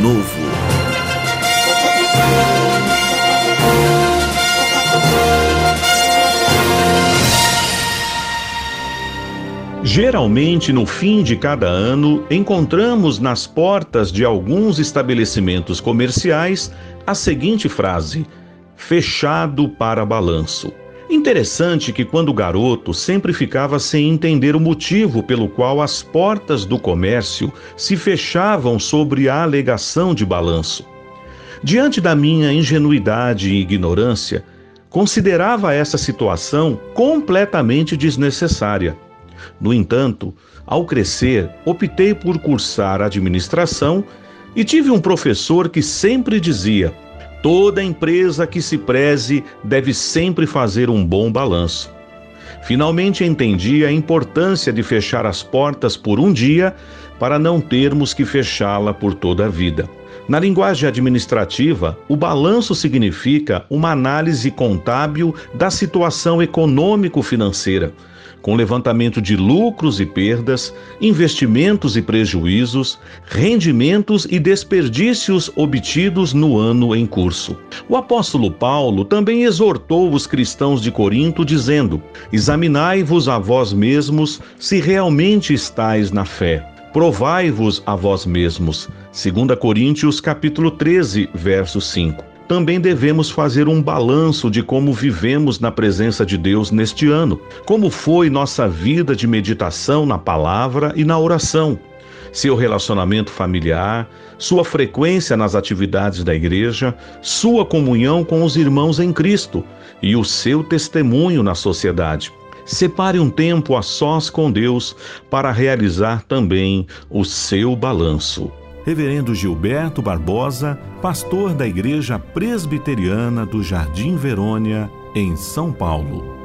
Novo. Geralmente, no fim de cada ano, encontramos nas portas de alguns estabelecimentos comerciais a seguinte frase: fechado para balanço. Interessante que, quando garoto, sempre ficava sem entender o motivo pelo qual as portas do comércio se fechavam sobre a alegação de balanço. Diante da minha ingenuidade e ignorância, considerava essa situação completamente desnecessária. No entanto, ao crescer, optei por cursar administração e tive um professor que sempre dizia: Toda empresa que se preze deve sempre fazer um bom balanço. Finalmente entendi a importância de fechar as portas por um dia para não termos que fechá-la por toda a vida. Na linguagem administrativa, o balanço significa uma análise contábil da situação econômico-financeira com levantamento de lucros e perdas, investimentos e prejuízos, rendimentos e desperdícios obtidos no ano em curso. O apóstolo Paulo também exortou os cristãos de Corinto, dizendo: Examinai-vos a vós mesmos se realmente estáis na fé. Provai-vos a vós mesmos. 2 Coríntios capítulo 13, verso 5 também devemos fazer um balanço de como vivemos na presença de Deus neste ano, como foi nossa vida de meditação na palavra e na oração, seu relacionamento familiar, sua frequência nas atividades da igreja, sua comunhão com os irmãos em Cristo e o seu testemunho na sociedade. Separe um tempo a sós com Deus para realizar também o seu balanço. Reverendo Gilberto Barbosa, pastor da Igreja Presbiteriana do Jardim Verônia, em São Paulo.